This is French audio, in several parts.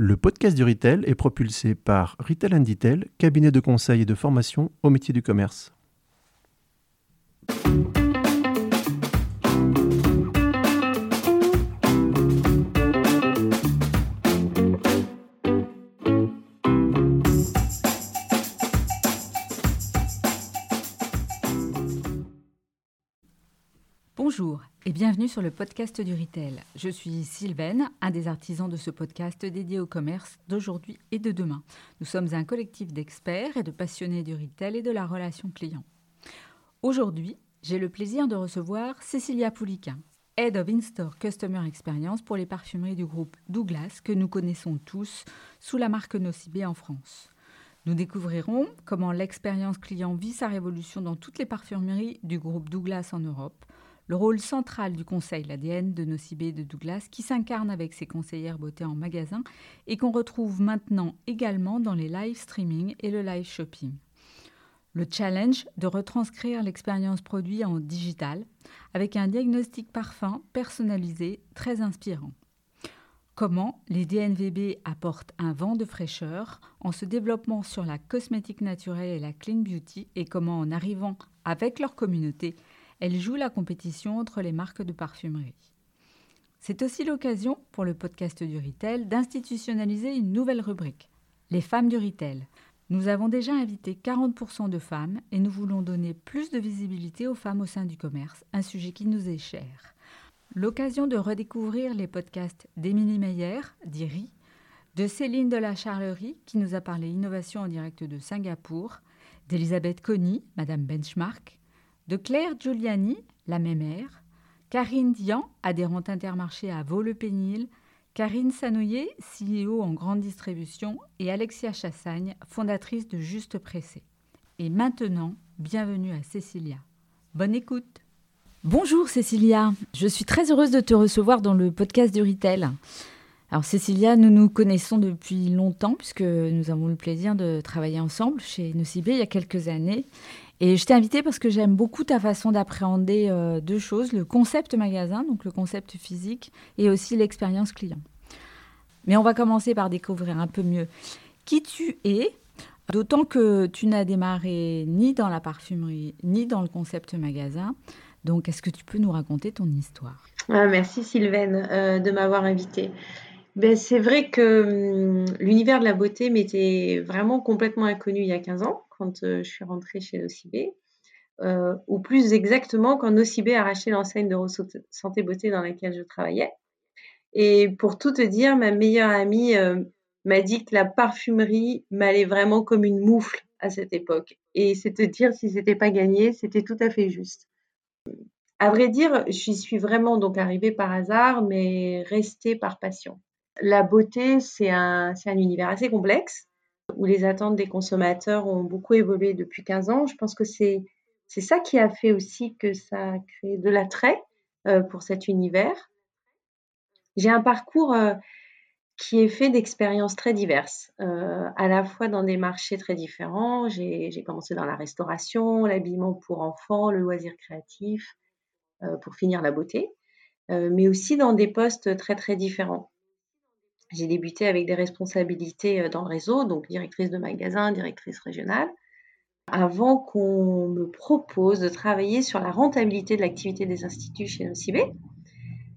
Le podcast du Retail est propulsé par Retail and Detail, cabinet de conseil et de formation au métier du commerce. Bienvenue sur le podcast du Retail. Je suis Sylvaine, un des artisans de ce podcast dédié au commerce d'aujourd'hui et de demain. Nous sommes un collectif d'experts et de passionnés du retail et de la relation client. Aujourd'hui, j'ai le plaisir de recevoir Cécilia Pouliquin, Head of In-Store Customer Experience pour les parfumeries du groupe Douglas que nous connaissons tous sous la marque Nocibé en France. Nous découvrirons comment l'expérience client vit sa révolution dans toutes les parfumeries du groupe Douglas en Europe, le rôle central du conseil, l'ADN de Nocibé de Douglas, qui s'incarne avec ses conseillères beauté en magasin et qu'on retrouve maintenant également dans les live streaming et le live shopping. Le challenge de retranscrire l'expérience produit en digital avec un diagnostic parfum personnalisé très inspirant. Comment les DNVB apportent un vent de fraîcheur en se développant sur la cosmétique naturelle et la clean beauty et comment en arrivant avec leur communauté elle joue la compétition entre les marques de parfumerie. C'est aussi l'occasion pour le podcast du Retail d'institutionnaliser une nouvelle rubrique, les femmes du Retail. Nous avons déjà invité 40% de femmes et nous voulons donner plus de visibilité aux femmes au sein du commerce, un sujet qui nous est cher. L'occasion de redécouvrir les podcasts d'Émilie Meyer, d'IRI, de Céline de la Charlerie, qui nous a parlé innovation en direct de Singapour, d'Elisabeth Conny, Madame Benchmark, de Claire Giuliani, la mémère, Karine Dian, adhérente intermarché à Vaux-le-Pénil, Karine Sanoyer, CEO en grande distribution, et Alexia Chassagne, fondatrice de Juste Pressé. Et maintenant, bienvenue à Cécilia. Bonne écoute. Bonjour Cécilia, je suis très heureuse de te recevoir dans le podcast du Retail. Alors Cécilia, nous nous connaissons depuis longtemps puisque nous avons le plaisir de travailler ensemble chez Nocibé il y a quelques années et je t'ai invité parce que j'aime beaucoup ta façon d'appréhender euh, deux choses, le concept magasin, donc le concept physique, et aussi l'expérience client. Mais on va commencer par découvrir un peu mieux qui tu es, d'autant que tu n'as démarré ni dans la parfumerie, ni dans le concept magasin. Donc, est-ce que tu peux nous raconter ton histoire? Ah, Merci Sylvaine euh, de m'avoir invitée. Ben, c'est vrai que hum, l'univers de la beauté m'était vraiment complètement inconnu il y a 15 ans quand euh, je suis rentrée chez Nocibé, euh, ou plus exactement quand Nocibé a racheté l'enseigne de Santé Beauté dans laquelle je travaillais. Et pour tout te dire, ma meilleure amie euh, m'a dit que la parfumerie m'allait vraiment comme une moufle à cette époque. Et c'est te dire si c'était pas gagné, c'était tout à fait juste. À vrai dire, j'y suis vraiment donc arrivée par hasard, mais restée par passion. La beauté, c'est un, univers assez complexe où les attentes des consommateurs ont beaucoup évolué depuis 15 ans. Je pense que c'est ça qui a fait aussi que ça a créé de l'attrait euh, pour cet univers. J'ai un parcours euh, qui est fait d'expériences très diverses, euh, à la fois dans des marchés très différents. J'ai commencé dans la restauration, l'habillement pour enfants, le loisir créatif, pour finir la beauté, mais aussi dans des postes très très différents. J'ai débuté avec des responsabilités euh, dans le réseau, donc directrice de magasin, directrice régionale, avant qu'on me propose de travailler sur la rentabilité de l'activité des instituts chez Nocibé,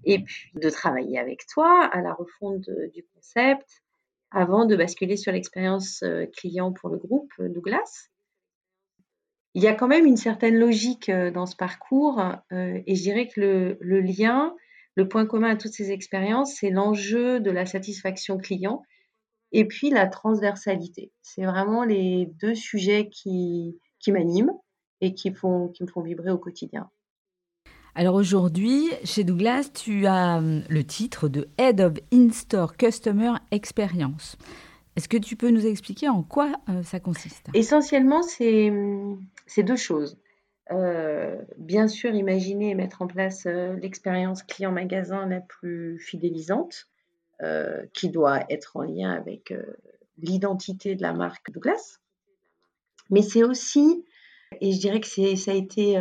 et puis de travailler avec toi à la refonte du concept, avant de basculer sur l'expérience euh, client pour le groupe euh, Douglas. Il y a quand même une certaine logique dans ce parcours, et je dirais que le lien le point commun à toutes ces expériences, c'est l'enjeu de la satisfaction client et puis la transversalité. C'est vraiment les deux sujets qui, qui m'animent et qui, font, qui me font vibrer au quotidien. Alors aujourd'hui, chez Douglas, tu as hum, le titre de Head of In-Store Customer Experience. Est-ce que tu peux nous expliquer en quoi euh, ça consiste? Essentiellement, c'est hum, deux choses. Euh, bien sûr, imaginer et mettre en place euh, l'expérience client-magasin la plus fidélisante, euh, qui doit être en lien avec l'identité de la marque Douglas. Mais c'est aussi, et je dirais que ça a été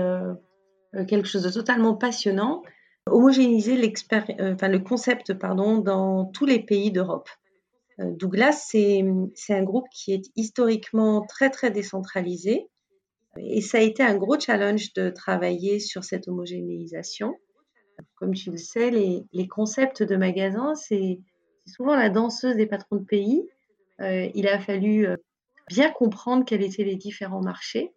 quelque chose de totalement passionnant, homogénéiser le concept dans tous les pays d'Europe. Douglas, c'est un groupe qui est historiquement très très décentralisé et ça a été un gros challenge de travailler sur cette homogénéisation. Comme tu le sais, les, concepts de magasins, c'est souvent la danseuse des patrons de pays. Euh, il a fallu euh, bien comprendre quels étaient les différents marchés,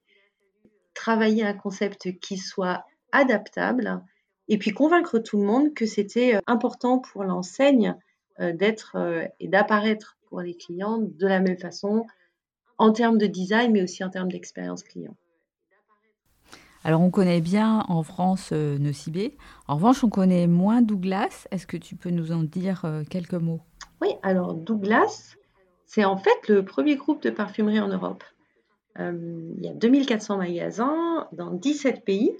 travailler un concept qui soit adaptable et puis convaincre tout le monde que c'était euh, important pour l'enseigne d'être et d'apparaître pour les clients de la même façon en termes de design mais aussi en termes d'expérience client. Alors on connaît bien en France euh, Nocibé. En revanche, on connaît moins Douglas. Est-ce que tu peux nous en dire euh, quelques mots? Oui, alors Douglas, c'est en fait le premier groupe de parfumerie en Europe. Euh, il y a 2400 magasins dans 17 pays.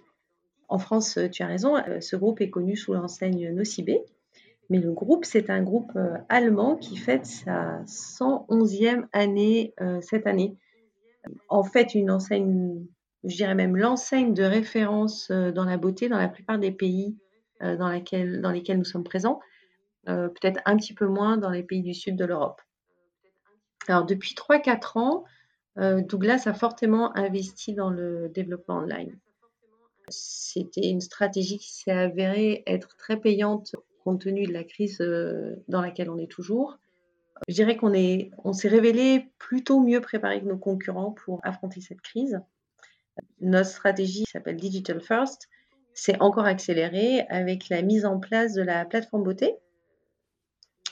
En France, tu as raison, ce groupe est connu sous l'enseigne Nocibé. Mais le groupe, c'est un groupe allemand qui fête sa 111e année cette année. En fait, une enseigne je dirais même l'enseigne de référence euh, dans la beauté dans la plupart des pays euh, dans, lesquels nous sommes présents, euh, peut-être un petit peu moins dans les pays du sud de l'Europe. Alors depuis 3-4 ans, Douglas a fortement investi dans le développement online. C'était une stratégie qui s'est avérée être très payante compte tenu de la crise dans laquelle on est toujours. Je dirais qu'on on s'est révélé plutôt mieux préparé que nos concurrents pour affronter cette crise. Notre stratégie s'appelle Digital First s'est encore accélérée avec la mise en place de la plateforme beauté.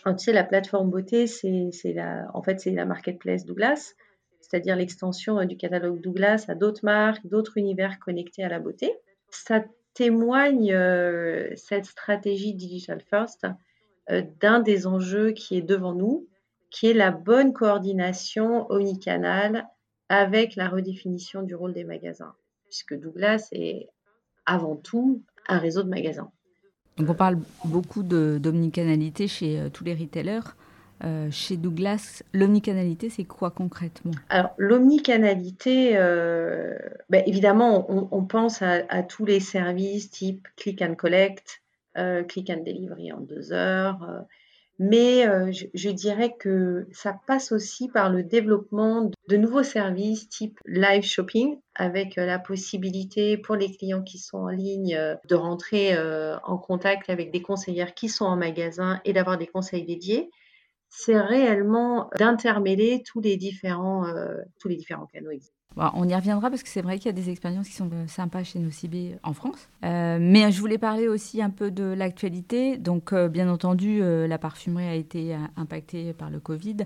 tu sais, la plateforme beauté, c'est la, c'est marketplace Douglas, c'est-à-dire l'extension euh, du catalogue Douglas à d'autres marques, d'autres univers connectés à la beauté. Ça témoigne, euh, cette stratégie Digital First, euh, d'un des enjeux qui est devant nous, qui est la bonne coordination omnicanal avec la redéfinition du rôle des magasins, puisque Douglas est avant tout un réseau de magasins. Donc on parle beaucoup d'omnicanalité chez euh, tous les retailers. Euh, chez Douglas, l'omnicanalité, c'est quoi concrètement? Alors, l'omnicanalité, euh, ben, évidemment, on, pense à, tous les services type click and collect, click and delivery en deux heures, mais euh, je, dirais que ça passe aussi par le développement de nouveaux services type live shopping avec euh, la possibilité pour les clients qui sont en ligne euh, de rentrer en contact avec des conseillères qui sont en magasin et d'avoir des conseils dédiés. C'est réellement d'intermêler tous les différents, tous les différents canaux existants on y reviendra parce que c'est vrai qu'il y a des expériences qui sont euh, sympas chez Nocibé en France. Euh, mais je voulais parler aussi un peu de l'actualité. Donc, euh, bien entendu, la parfumerie a été impactée par le Covid,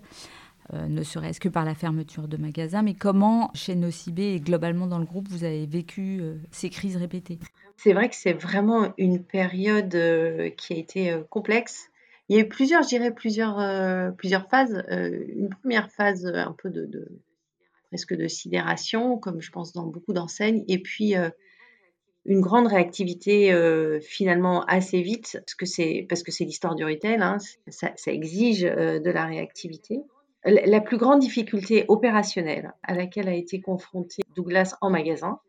ne serait-ce que par la fermeture de magasins. Mais comment, chez Nocibé et globalement dans le groupe, vous avez vécu ces crises répétées? C'est vrai que c'est vraiment une période qui a été complexe. Il y a eu plusieurs, je dirais, plusieurs, plusieurs phases. une première phase un peu de presque de sidération, comme je pense dans beaucoup d'enseignes, et puis euh, une grande réactivité euh, finalement assez vite, parce que c'est parce que c'est l'histoire du retail, hein, ça, exige euh, de la réactivité. La plus grande difficulté opérationnelle à laquelle a été confronté Douglas en magasin,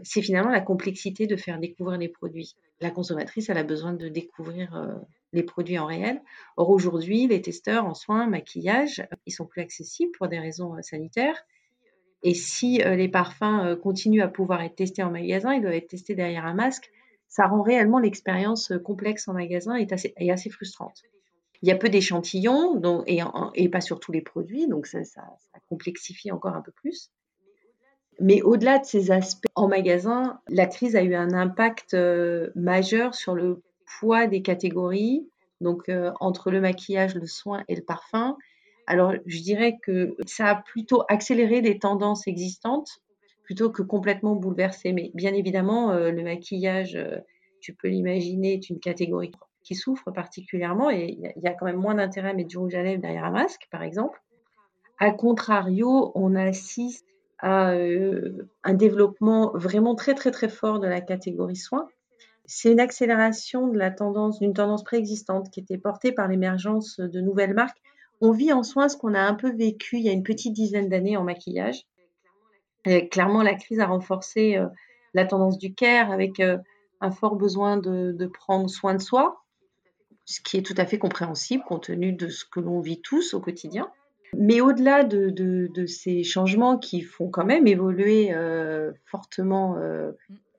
c'est finalement la complexité de faire découvrir les produits. La consommatrice, elle a besoin de découvrir les produits en réel. Or, aujourd'hui, les testeurs en soins, maquillage, ils sont plus accessibles pour des raisons sanitaires. Et si euh, les parfums euh, continuent à pouvoir être testés en magasin, ils doivent être testés derrière un masque. Ça rend réellement l'expérience euh, complexe en magasin et assez, frustrante. Il y a peu d'échantillons et, pas sur tous les produits, donc ça, complexifie encore un peu plus. Mais au-delà de ces aspects en magasin, la crise a eu un impact majeur sur le poids des catégories, donc entre le maquillage, le soin et le parfum, alors, je dirais que ça a plutôt accéléré des tendances existantes plutôt que complètement bouleversé. Mais bien évidemment, euh, le maquillage, euh, tu peux l'imaginer, est une catégorie qui souffre particulièrement et il y, a quand même moins d'intérêt à mettre du rouge à lèvres derrière un masque, par exemple. A contrario, on assiste à euh, un développement vraiment très très très fort de la catégorie soins. C'est une accélération de la tendance, d'une tendance préexistante qui était portée par l'émergence de nouvelles marques on vit en soins ce qu'on a un peu vécu il y a une petite dizaine d'années en maquillage. clairement, la crise a renforcé euh, la tendance du care avec euh, un fort besoin de, prendre soin de soi. ce qui est tout à fait compréhensible compte tenu de ce que l'on vit tous au quotidien. Mais au-delà de, ces changements qui font quand même évoluer euh, fortement euh,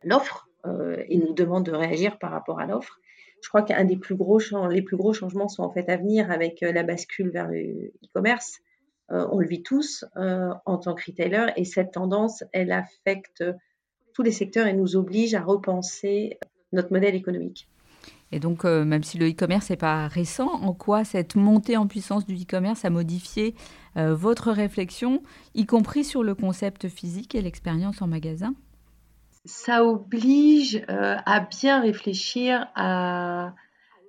l'offre euh, et nous demandent de réagir par rapport à l'offre, je crois qu'un des plus gros, les plus gros changements sont en fait à venir avec la bascule vers le e-commerce. on le vit tous en tant que retailer et cette tendance, elle affecte tous les secteurs et nous oblige à repenser notre modèle économique. Et donc, euh, même si le e-commerce n'est pas récent, en quoi cette montée en puissance du e-commerce a modifié euh, votre réflexion, y compris sur le concept physique et l'expérience en magasin? Ça oblige euh, à bien réfléchir à,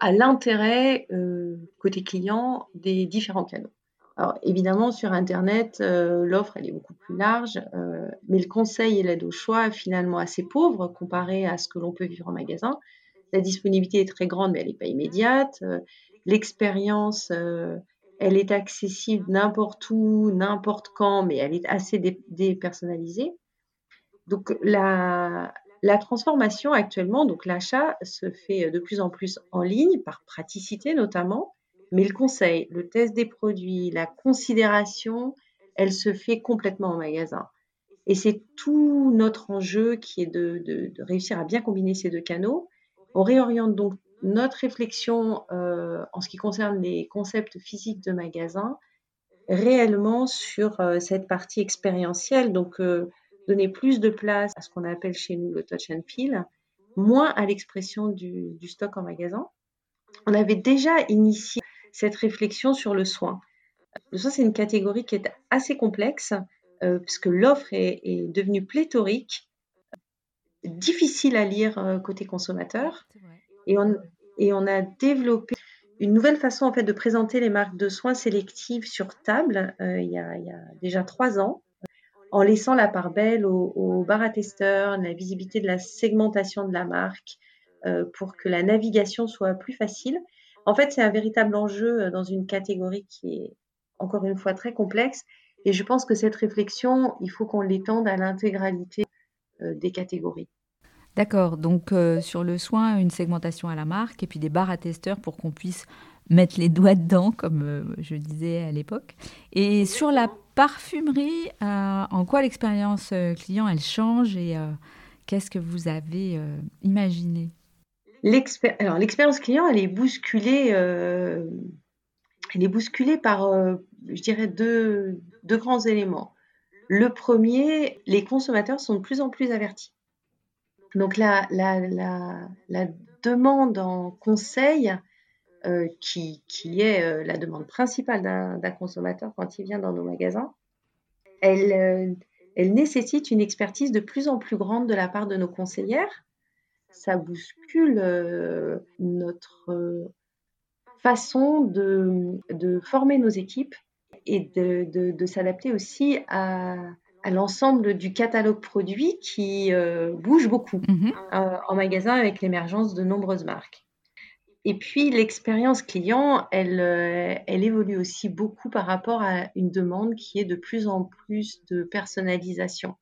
l'intérêt côté client des différents canaux. Alors évidemment, sur Internet, l'offre est beaucoup plus large, mais le conseil et l'aide au choix est finalement assez pauvre comparé à ce que l'on peut vivre en magasin la disponibilité est très grande, mais elle n'est pas immédiate. Euh, l'expérience, euh, elle est accessible n'importe où, n'importe quand, mais elle est assez dépersonnalisée. Donc la, transformation actuellement, donc l'achat se fait de plus en plus en ligne, par praticité notamment, mais le conseil, le test des produits, la considération, elle se fait complètement en magasin. Et c'est tout notre enjeu qui est de, réussir à bien combiner ces deux canaux on réoriente donc notre réflexion euh, en ce qui concerne les concepts physiques de magasin réellement sur euh, cette partie expérientielle, donc euh, donner plus de place à ce qu'on appelle chez nous le touch and feel, moins à l'expression du, stock en magasin. On avait déjà initié cette réflexion sur le soin. Le soin, c'est une catégorie qui est assez complexe, puisque l'offre est devenue pléthorique difficile à lire euh, côté consommateur. Et on, et on a développé une nouvelle façon en fait de présenter les marques de soins sélectives sur table euh, il, y a, il, y a, déjà trois ans, en laissant la part belle aux, aux bar à testeurs, la visibilité de la segmentation de la marque, euh, pour que la navigation soit plus facile. En fait, c'est un véritable enjeu dans une catégorie qui est encore une fois très complexe. Et je pense que cette réflexion, il faut qu'on l'étende à l'intégralité euh, des catégories. D'accord, donc euh, sur le soin, une segmentation à la marque et puis des barres à testeurs pour qu'on puisse mettre les doigts dedans, comme euh, je disais à l'époque. Et sur la parfumerie, en quoi l'expérience client, elle change et qu'est-ce que vous avez imaginé? L'expérience client, elle est bousculée, elle est bousculée par, je dirais, deux grands éléments. Le premier, les consommateurs sont de plus en plus avertis. Donc la, demande en conseil, euh, qui, est euh, la demande principale d'un consommateur quand il vient dans nos magasins, elle, euh, elle, nécessite une expertise de plus en plus grande de la part de nos conseillères. Ça bouscule notre façon de former nos équipes et de, s'adapter aussi à, l'ensemble du catalogue produit qui euh, bouge beaucoup mhm. euh, en magasin avec l'émergence de nombreuses marques. Et puis l'expérience client, elle, euh, elle évolue aussi beaucoup par rapport à une demande qui est de plus en plus de personnalisation.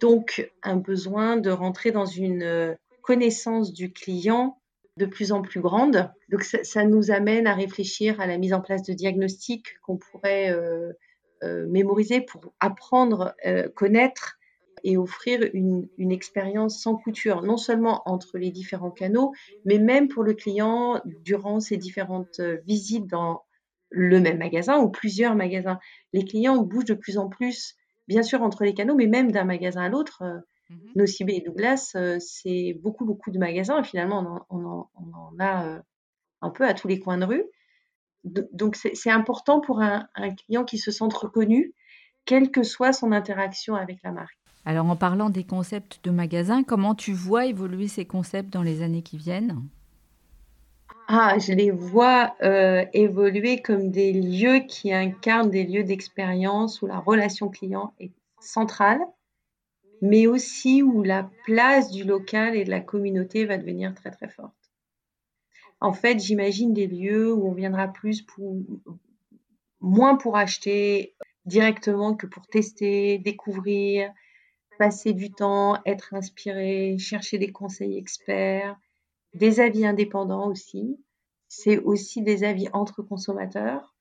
Donc un besoin de rentrer dans une connaissance du client de plus en plus grande. Donc ça, nous amène à réfléchir à la mise en place de diagnostics qu'on pourrait mémoriser pour apprendre, euh, connaître et offrir une, une, expérience sans couture, non seulement entre les différents canaux, mais même pour le client durant ses différentes visites dans le même magasin ou plusieurs magasins. Les clients bougent de plus en plus, bien sûr, entre les canaux, mais même d'un magasin à l'autre. Mmh Nocibé et Douglas, euh, c'est beaucoup, beaucoup de magasins. Et finalement, on en, a euh, un peu à tous les coins de rue. Donc, c'est important pour un, client qui se sente reconnu, quelle que soit son interaction avec la marque. Alors, en parlant des concepts de magasins, comment tu vois évoluer ces concepts dans les années qui viennent? Ah, je les vois euh, évoluer comme des lieux qui incarnent des lieux d'expérience où la relation client est centrale mais aussi où la place du local et de la communauté va devenir très très forte. En fait, j'imagine des lieux où on viendra plus pour moins pour acheter directement que pour tester, découvrir, passer du temps, être inspiré, chercher des conseils experts, des avis indépendants aussi. c'est aussi des avis entre consommateurs.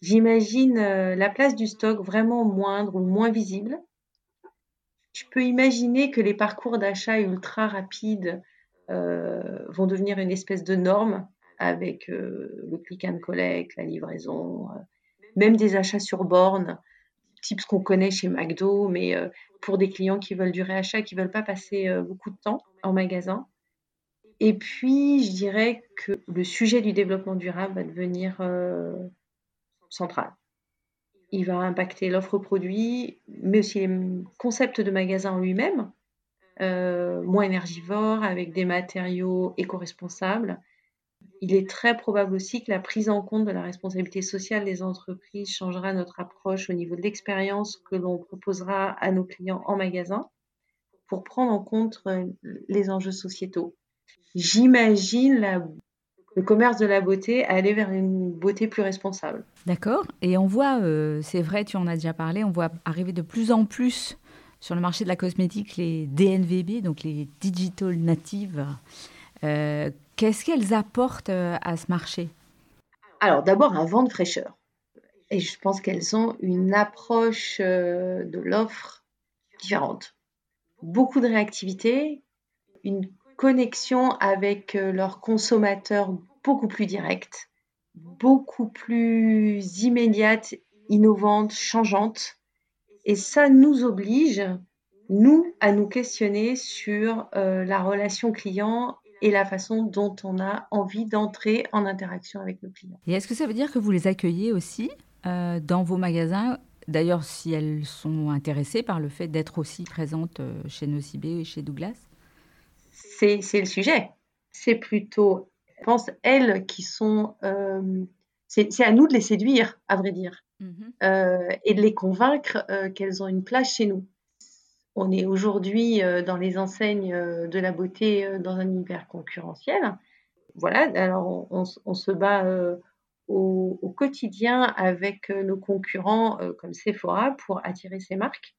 J'imagine euh, la place du stock vraiment moindre ou moins visible. Je peux imaginer que les parcours d'achat ultra rapides vont devenir une espèce de norme avec euh, le click and collect, la livraison, même des achats sur borne, type ce qu'on connaît chez McDo, mais pour des clients qui veulent du réachat, qui ne veulent pas passer beaucoup de temps en magasin. Et puis, je dirais que le sujet du développement durable va devenir euh, central. Il va impacter l'offre produit, mais aussi les concepts de magasin en lui-même, euh, moins énergivores, avec des matériaux éco-responsables. Il est très probable aussi que la prise en compte de la responsabilité sociale des entreprises changera notre approche au niveau de l'expérience que l'on proposera à nos clients en magasin pour prendre en compte euh, les enjeux sociétaux j'imagine le commerce de la beauté aller vers une beauté plus responsable. D'accord. Et on voit, euh, c'est vrai, tu en as déjà parlé, on voit arriver de plus en plus sur le marché de la cosmétique les DNVB, donc les Digital Natives. Euh, qu'est-ce qu'elles apportent euh, à ce marché? Alors d'abord un vent de fraîcheur. Et je pense qu'elles ont une approche de l'offre différente. Beaucoup de réactivité, une connexion avec euh, leurs consommateurs beaucoup plus directe, beaucoup plus immédiate, innovante, changeante. Et ça nous oblige, nous, à nous questionner sur euh, la relation client et la façon dont on a envie d'entrer en interaction avec nos clients. Et est-ce que ça veut dire que vous les accueillez aussi euh, dans vos magasins? D'ailleurs, si elles sont intéressées par le fait d'être aussi présentes chez Nocibé et chez Douglas? C'est le sujet. C'est plutôt, je pense, elles qui sont. Euh, c'est à nous de les séduire, à vrai dire, mhm. euh, et de les convaincre euh, qu'elles ont une place chez nous. On est aujourd'hui dans les enseignes de la beauté dans un univers concurrentiel. Voilà, alors on, se bat au, au, quotidien avec nos concurrents comme Sephora pour attirer ces marques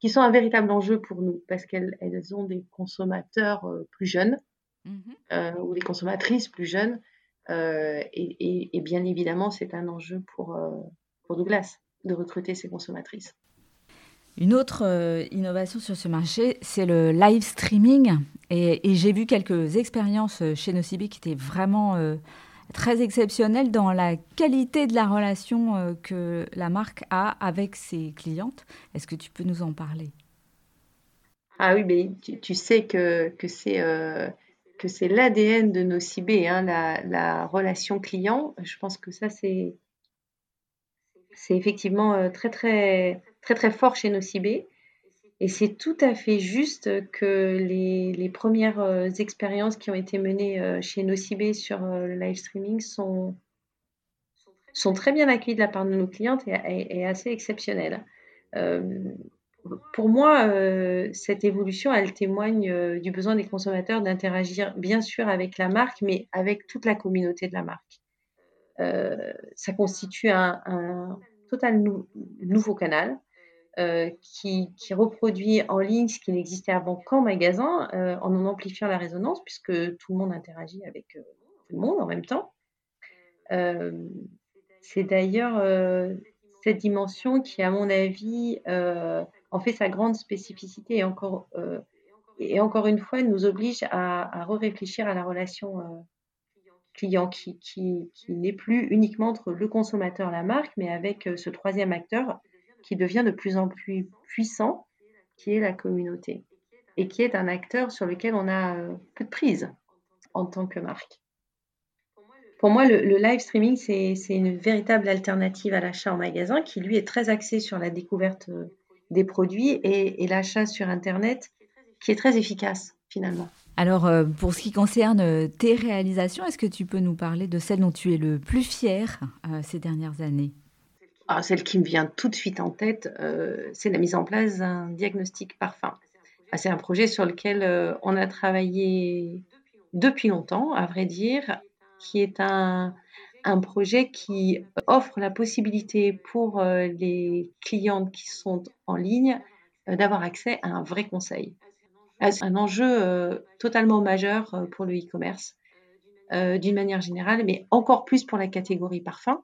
qui sont un véritable enjeu pour nous parce qu'elles elles ont des consommateurs euh, plus jeunes mmh euh, ou des consommatrices plus jeunes. Euh, et, et, bien évidemment, c'est un enjeu pour, pour Douglas de recruter ces consommatrices. Une autre innovation sur ce marché, c'est le live streaming. Et, et j'ai vu quelques expériences chez Nocibi qui étaient vraiment très exceptionnel dans la qualité de la relation euh, que la marque a avec ses clientes. Est-ce que tu peux nous en parler? Ah oui, mais tu, sais que, que c'est euh, l'ADN de nos CB, hein, la, la, relation client. Je pense que ça, c'est effectivement euh, très, très, très, très fort chez nos CB. Et c'est tout à fait juste que les, premières euh, expériences qui ont été menées euh, chez Nocibé sur euh, le live streaming sont, sont très bien accueillies de la part de nos clientes et, assez exceptionnelles. Pour moi, cette évolution, elle témoigne du besoin des consommateurs d'interagir bien sûr avec la marque, mais avec toute la communauté de la marque. ça constitue un, total nouveau canal euh, qui, reproduit en ligne ce qui n'existait avant qu'en magasin, euh, en en amplifiant la résonance, puisque tout le monde interagit avec euh, tout le monde en même temps. c'est d'ailleurs cette dimension qui, à mon avis, en fait sa grande spécificité et encore, et encore une fois nous oblige à, re-réfléchir à la relation client qui, qui, qui n'est plus uniquement entre le consommateur et la marque, mais avec ce troisième acteur qui devient de plus en plus puissant, qui est la communauté, et qui est un acteur sur lequel on a euh, peu de prise en tant que marque. Pour moi, le, live streaming, c'est une véritable alternative à l'achat en magasin qui, lui, est très axé sur la découverte euh, des produits et, l'achat sur Internet qui est très efficace finalement. Alors, euh, pour ce qui concerne tes réalisations, est-ce que tu peux nous parler de celle dont tu es le plus fier ces dernières années? Ah, celle qui me vient tout de suite en tête, euh, c'est la mise en place d'un diagnostic parfum. Ah, c'est un projet sur lequel euh, on a travaillé depuis longtemps, à vrai dire, qui est un, projet qui offre la possibilité pour euh, les clientes qui sont en ligne d'avoir accès à un vrai conseil. C'est un enjeu totalement majeur pour le e-commerce d'une manière générale, mais encore plus pour la catégorie parfum,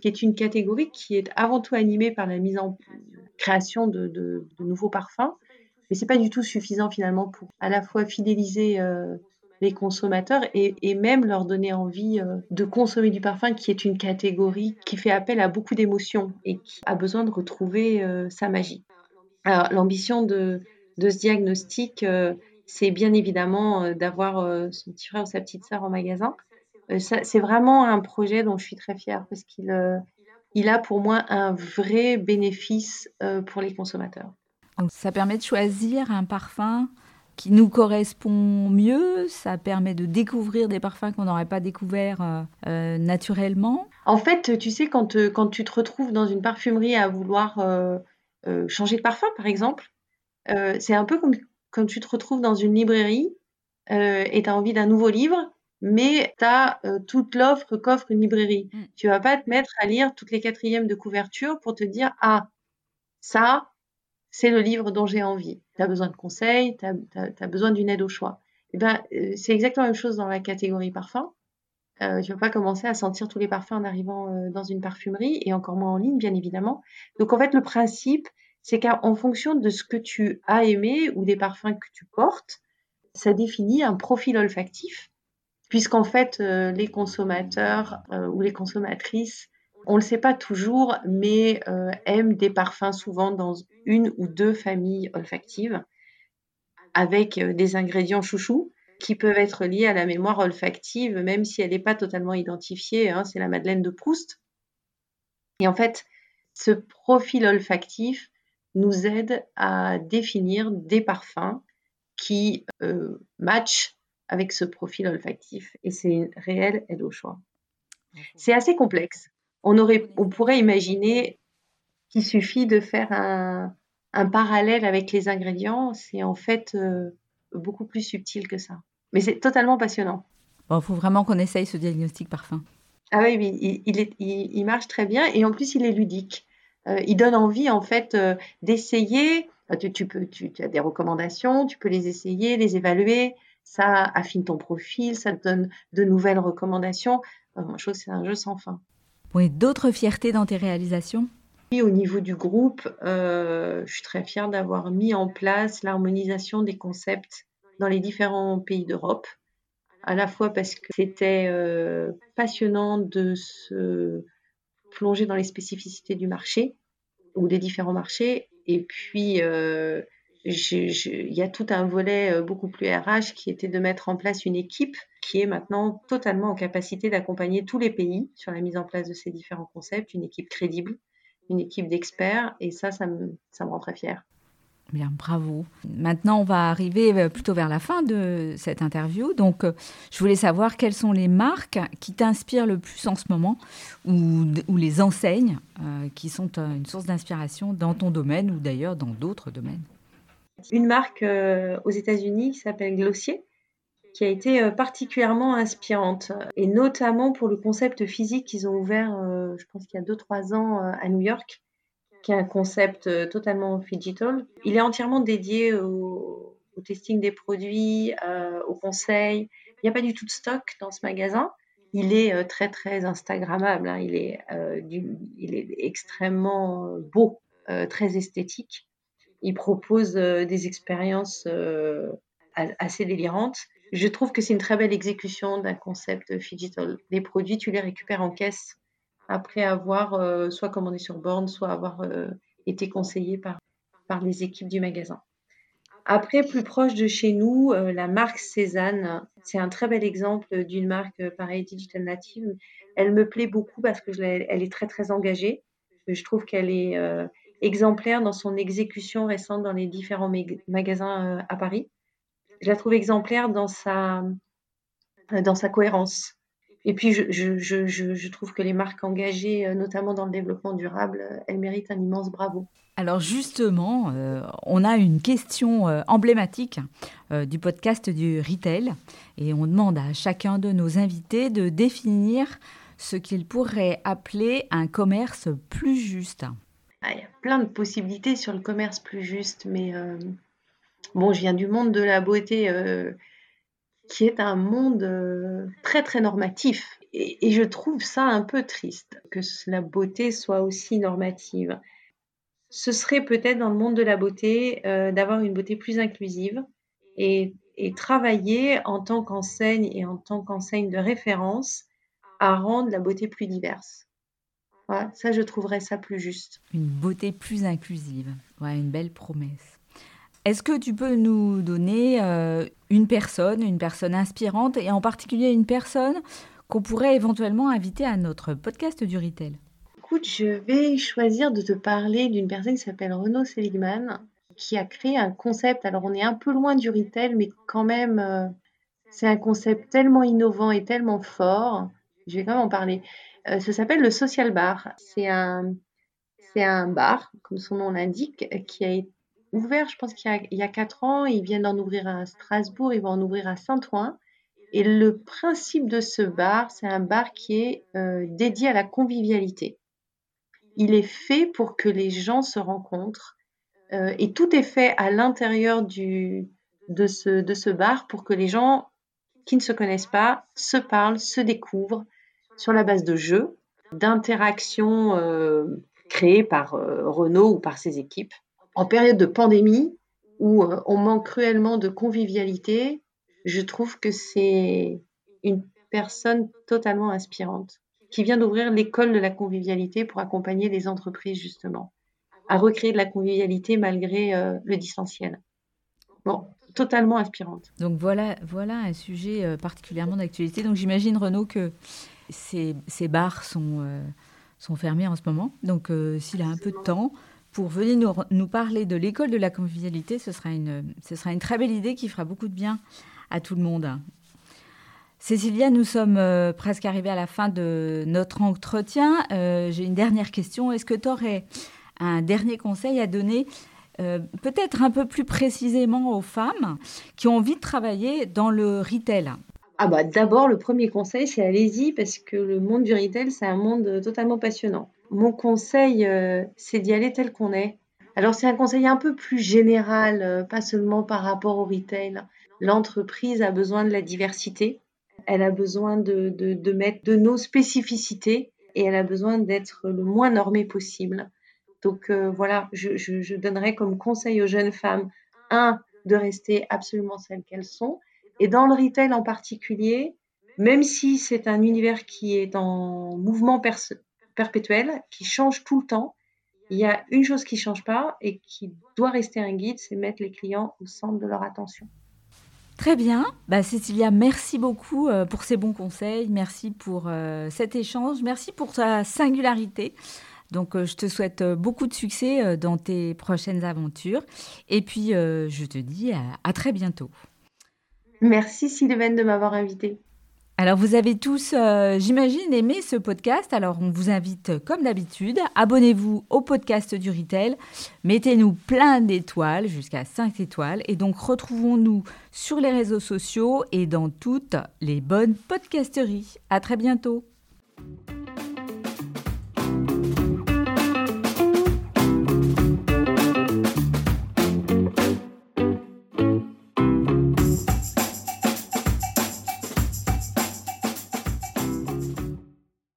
qui est une catégorie qui est avant tout animée par la mise en création de, de nouveaux parfums, mais c'est pas du tout suffisant finalement pour à la fois fidéliser les consommateurs et, même leur donner envie euh, de consommer du parfum, qui est une catégorie qui fait appel à beaucoup d'émotions et qui a besoin de retrouver euh, sa magie. Alors, l'ambition de, ce diagnostic, euh, c'est bien évidemment d'avoir son petit frère ou sa petite sœur en magasin. c'est vraiment un projet dont je suis très fière parce qu'il il a pour moi un vrai bénéfice pour les consommateurs. Donc, ça permet de choisir un parfum qui nous correspond mieux. Ça permet de découvrir des parfums qu'on n'aurait pas découverts euh, euh, naturellement. En fait, tu sais, quand, euh, quand tu te retrouves dans une parfumerie à vouloir changer de parfum, par exemple, c'est un peu comme quand tu te retrouves dans une librairie et tu as envie d'un nouveau livre, mais tu as toute l'offre qu'offre une librairie. Tu mm. Tu vas pas te mettre à lire toutes les quatrièmes de couverture pour te dire, ah, ça, c'est le livre dont j'ai envie. Tu as besoin de conseils, tu as, besoin d'une aide au choix. Et eh ben, euh, c'est exactement la même chose dans la catégorie parfum. Euh, tu ne vas pas commencer à sentir tous les parfums en arrivant euh, dans une parfumerie et encore moins en ligne, bien évidemment. Donc en fait, le principe, c'est qu'en fonction de ce que tu as aimé ou des parfums que tu portes, ça définit un profil olfactif, puisqu'en fait, les consommateurs ou les consommatrices on ne le sait pas toujours, mais euh, aiment des parfums souvent dans une ou deux familles olfactives avec euh, des ingrédients chouchous qui peuvent être liés à la mémoire olfactive, même si elle n'est pas totalement identifiée. Hein, c'est la Madeleine de Proust. Et en fait, ce profil olfactif nous aide à définir des parfums qui euh, matchent avec ce profil olfactif. Et c'est une réelle aide au choix. C'est assez complexe on, aurait, on pourrait imaginer qu'il suffit de faire un, parallèle avec les ingrédients. C'est en fait euh, beaucoup plus subtil que ça. Mais c'est totalement passionnant. Il faut vraiment qu'on essaye ce diagnostic parfum. Ah oui, il, marche très bien et en plus il est ludique. Euh, il donne envie en fait euh, d'essayer. Tu, peux, tu, as des recommandations, tu peux les essayer, les évaluer. Ça affine ton profil, ça te donne de nouvelles recommandations. je trouve c'est un jeu sans fin d'autres fiertés dans tes réalisations? Au niveau du groupe, euh, je suis très fière d'avoir mis en place l'harmonisation des concepts dans les différents pays d'Europe, à la fois parce que c'était euh, passionnant de se plonger dans les spécificités du marché ou des différents marchés, et puis euh, il y a tout un volet euh, beaucoup plus RH qui était de mettre en place une équipe qui est maintenant totalement en capacité d'accompagner tous les pays sur la mise en place de ces différents concepts, une équipe crédible, une équipe d'experts, et ça, ça me, rend très fière. Bien, bravo. Maintenant, on va arriver euh, plutôt vers la fin de cette interview. Donc, euh, je voulais savoir quelles sont les marques qui t'inspirent le plus en ce moment ou les enseignes qui sont une source d'inspiration dans ton domaine ou d'ailleurs dans d'autres domaines une marque euh, aux États-Unis qui s'appelle Glossier, qui a été euh, particulièrement inspirante, et notamment pour le concept physique qu'ils ont ouvert, euh, je pense qu'il y a 2-3 ans à New York, qui est un concept totalement digital. Il est entièrement dédié au, testing des produits, au conseil. Il n'y a pas du tout de stock dans ce magasin. Il est très très Instagrammable. Hein. Il, est, il est extrêmement beau, très esthétique il propose euh, des expériences euh, assez délirantes. Je trouve que c'est une très belle exécution d'un concept digital. Les produits, tu les récupères en caisse après avoir euh, soit commandé sur borne, soit avoir été conseillé par, par les équipes du magasin. Après, plus proche de chez nous, la marque Cézanne, c'est un très bel exemple d'une marque pareil digital native. Elle me plaît beaucoup parce que elle est très très engagée. Je trouve qu'elle est exemplaire dans son exécution récente dans les différents magasins euh, à Paris. Je la trouve exemplaire dans sa, euh, dans sa cohérence. Et puis, je, je, je, je, trouve que les marques engagées, euh, notamment dans le développement durable, elles méritent un immense bravo. Alors justement, on a une question emblématique du podcast du Retail et on demande à chacun de nos invités de définir ce qu'il pourrait appeler un commerce plus juste. Ah, il y a plein de possibilités sur le commerce plus juste, mais euh, bon, je viens du monde de la beauté euh, qui est un monde euh, très très normatif. Et, je trouve ça un peu triste que la beauté soit aussi normative. Ce serait peut-être dans le monde de la beauté d'avoir une beauté plus inclusive et, travailler en tant qu'enseigne et en tant qu'enseigne de référence à rendre la beauté plus diverse. Ça, je trouverais ça plus juste. Une beauté plus inclusive. Ouais, une belle promesse. Est-ce que tu peux nous donner euh, une personne, une personne inspirante, et en particulier une personne qu'on pourrait éventuellement inviter à notre podcast du retail Écoute, je vais choisir de te parler d'une personne qui s'appelle Renaud Seligman, qui a créé un concept. Alors, on est un peu loin du retail, mais quand même, euh, c'est un concept tellement innovant et tellement fort. Je vais quand même en parler. Euh, ça s'appelle le Social Bar. C'est un, c'est un bar, comme son nom l'indique, qui a été ouvert, je pense qu'il y a, quatre ans. Ils viennent d'en ouvrir à Strasbourg, ils vont en ouvrir à Saint-Ouen. Et le principe de ce bar, c'est un bar qui est euh, dédié à la convivialité. Il est fait pour que les gens se rencontrent euh, et tout est fait à l'intérieur de ce, de ce bar pour que les gens qui ne se connaissent pas se parlent, se découvrent sur la base de jeux, d'interactions euh, créées par Renault ou par ses équipes en période de pandémie où euh, on manque cruellement de convivialité, je trouve que c'est une personne totalement inspirante qui vient d'ouvrir l'école de la convivialité pour accompagner les entreprises justement à recréer de la convivialité malgré euh, le distanciel. Bon, totalement inspirante. Donc voilà, voilà un sujet euh, particulièrement d'actualité. Donc j'imagine Renaud que ces, ces bars sont, sont fermés en ce moment. Donc s'il a un peu de temps, pour venir nous, parler de l'école de la convivialité. Ce sera, une, ce sera une très belle idée qui fera beaucoup de bien à tout le monde. Cécilia, nous sommes euh, presque arrivés à la fin de notre entretien. Euh, j'ai une dernière question. Est-ce que tu aurais un dernier conseil à donner, euh, peut-être un peu plus précisément aux femmes qui ont envie de travailler dans le retail? Ah bah d'abord le premier conseil c'est allez-y parce que le monde du retail c'est un monde totalement passionnant. Mon conseil, euh, c'est d'y aller tel qu'on est. Alors c'est un conseil un peu plus général, euh, pas seulement par rapport au retail. L'entreprise a besoin de la diversité, elle a besoin de, de, mettre de nos spécificités et elle a besoin d'être le moins normée possible. Donc euh, voilà, je, je, je donnerais comme conseil aux jeunes femmes, un, de rester absolument celles qu'elles sont. Et dans le retail en particulier, même si c'est un univers qui est en mouvement perpétuel, qui change tout le temps. Il y a une chose qui ne change pas et qui doit rester un guide, c'est mettre les clients au centre de leur attention. Très bien. Bah, Cécilia, merci beaucoup euh, pour ces bons conseils. Merci pour euh, cet échange. Merci pour ta singularité. Donc, euh, je te souhaite beaucoup de succès dans tes prochaines aventures. Et puis, je te dis à, très bientôt. Merci Sylvain de m'avoir invité. Alors vous avez tous, euh, j'imagine, aimé ce podcast. Alors on vous invite, comme d'habitude, abonnez-vous au podcast du Retail. Mettez-nous plein d'étoiles, jusqu'à 5 étoiles. Et donc retrouvons-nous sur les réseaux sociaux et dans toutes les bonnes podcasteries. À très bientôt.